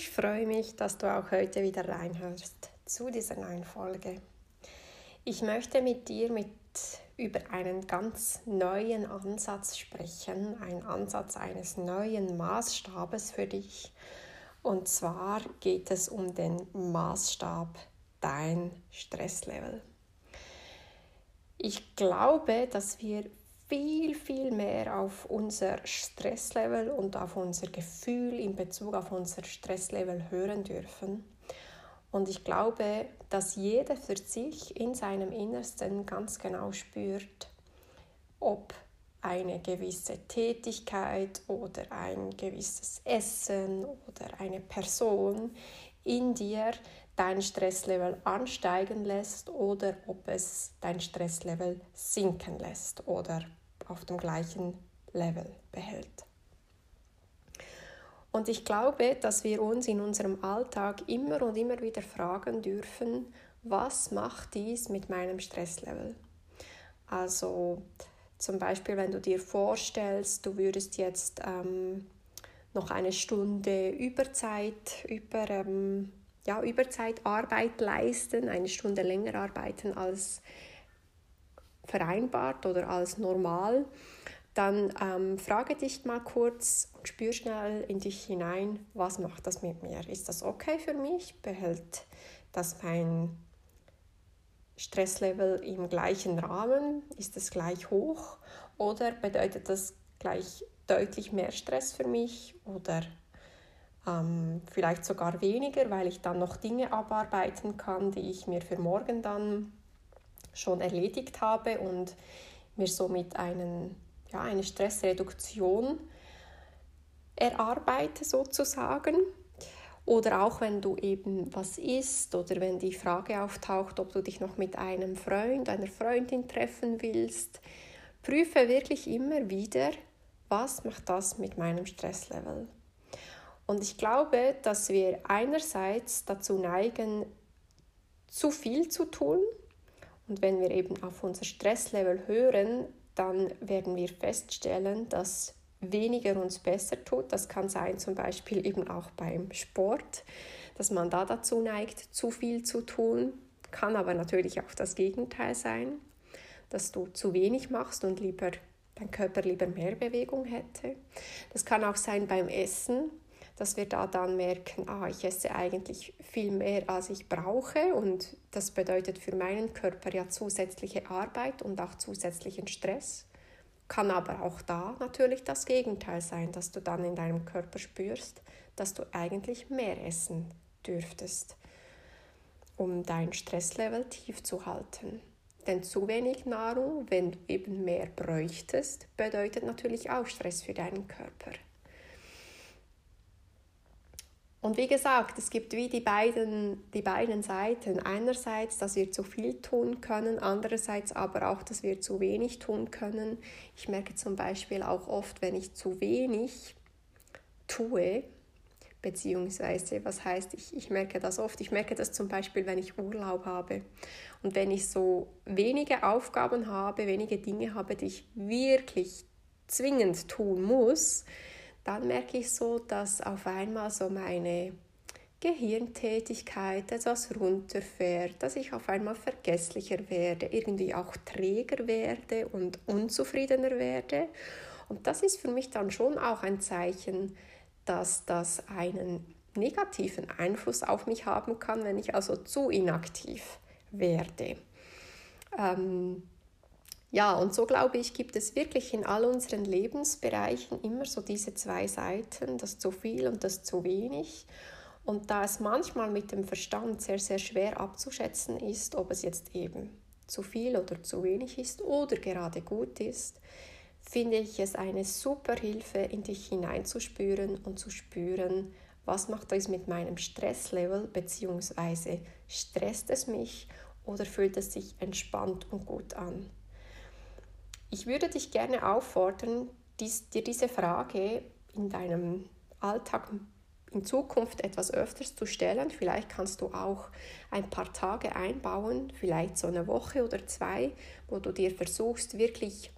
Ich freue mich, dass du auch heute wieder reinhörst zu dieser neuen Folge. Ich möchte mit dir mit über einen ganz neuen Ansatz sprechen, ein Ansatz eines neuen Maßstabes für dich. Und zwar geht es um den Maßstab dein Stresslevel. Ich glaube, dass wir viel, viel mehr auf unser Stresslevel und auf unser Gefühl in Bezug auf unser Stresslevel hören dürfen. Und ich glaube, dass jeder für sich in seinem Innersten ganz genau spürt, ob eine gewisse Tätigkeit oder ein gewisses Essen oder eine Person in dir dein Stresslevel ansteigen lässt oder ob es dein Stresslevel sinken lässt oder auf dem gleichen Level behält. Und ich glaube, dass wir uns in unserem Alltag immer und immer wieder fragen dürfen, was macht dies mit meinem Stresslevel? Also zum Beispiel, wenn du dir vorstellst, du würdest jetzt ähm, noch eine Stunde Überzeit, über, ähm, ja, Überzeitarbeit leisten, eine Stunde länger arbeiten als vereinbart oder als normal, dann ähm, frage dich mal kurz und spür schnell in dich hinein, was macht das mit mir? Ist das okay für mich? Behält das mein Stresslevel im gleichen Rahmen? Ist es gleich hoch? Oder bedeutet das gleich deutlich mehr Stress für mich? Oder ähm, vielleicht sogar weniger, weil ich dann noch Dinge abarbeiten kann, die ich mir für morgen dann schon erledigt habe und mir somit einen, ja, eine Stressreduktion erarbeite sozusagen. Oder auch wenn du eben was isst oder wenn die Frage auftaucht, ob du dich noch mit einem Freund, einer Freundin treffen willst, prüfe wirklich immer wieder, was macht das mit meinem Stresslevel. Und ich glaube, dass wir einerseits dazu neigen, zu viel zu tun und wenn wir eben auf unser Stresslevel hören, dann werden wir feststellen, dass weniger uns besser tut. Das kann sein zum Beispiel eben auch beim Sport, dass man da dazu neigt, zu viel zu tun. Kann aber natürlich auch das Gegenteil sein, dass du zu wenig machst und lieber dein Körper lieber mehr Bewegung hätte. Das kann auch sein beim Essen, dass wir da dann merken, ah, ich esse eigentlich viel mehr, als ich brauche und das bedeutet für meinen Körper ja zusätzliche Arbeit und auch zusätzlichen Stress. Kann aber auch da natürlich das Gegenteil sein, dass du dann in deinem Körper spürst, dass du eigentlich mehr essen dürftest, um dein Stresslevel tief zu halten. Denn zu wenig Nahrung, wenn du eben mehr bräuchtest, bedeutet natürlich auch Stress für deinen Körper. Und wie gesagt, es gibt wie die beiden, die beiden Seiten. Einerseits, dass wir zu viel tun können, andererseits aber auch, dass wir zu wenig tun können. Ich merke zum Beispiel auch oft, wenn ich zu wenig tue, beziehungsweise, was heißt, ich, ich merke das oft, ich merke das zum Beispiel, wenn ich Urlaub habe und wenn ich so wenige Aufgaben habe, wenige Dinge habe, die ich wirklich zwingend tun muss, dann merke ich so, dass auf einmal so meine Gehirntätigkeit etwas runterfährt, dass ich auf einmal vergesslicher werde, irgendwie auch träger werde und unzufriedener werde. Und das ist für mich dann schon auch ein Zeichen, dass das einen negativen Einfluss auf mich haben kann, wenn ich also zu inaktiv werde. Ähm, ja, und so glaube ich, gibt es wirklich in all unseren Lebensbereichen immer so diese zwei Seiten, das zu viel und das zu wenig. Und da es manchmal mit dem Verstand sehr, sehr schwer abzuschätzen ist, ob es jetzt eben zu viel oder zu wenig ist oder gerade gut ist, finde ich es eine super Hilfe, in dich hineinzuspüren und zu spüren, was macht das mit meinem Stresslevel, beziehungsweise stresst es mich oder fühlt es sich entspannt und gut an. Ich würde dich gerne auffordern, dies, dir diese Frage in deinem Alltag in Zukunft etwas öfters zu stellen. Vielleicht kannst du auch ein paar Tage einbauen, vielleicht so eine Woche oder zwei, wo du dir versuchst, wirklich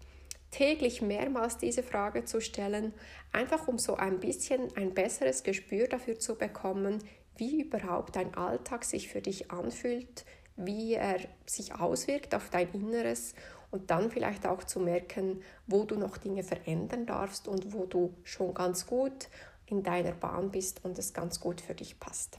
täglich mehrmals diese Frage zu stellen, einfach um so ein bisschen ein besseres Gespür dafür zu bekommen, wie überhaupt dein Alltag sich für dich anfühlt, wie er sich auswirkt auf dein Inneres und dann vielleicht auch zu merken, wo du noch Dinge verändern darfst und wo du schon ganz gut in deiner Bahn bist und es ganz gut für dich passt.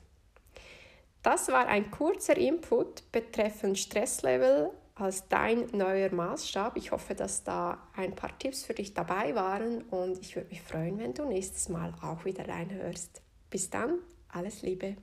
Das war ein kurzer Input betreffend Stresslevel als dein neuer Maßstab. Ich hoffe, dass da ein paar Tipps für dich dabei waren und ich würde mich freuen, wenn du nächstes Mal auch wieder reinhörst. Bis dann, alles Liebe.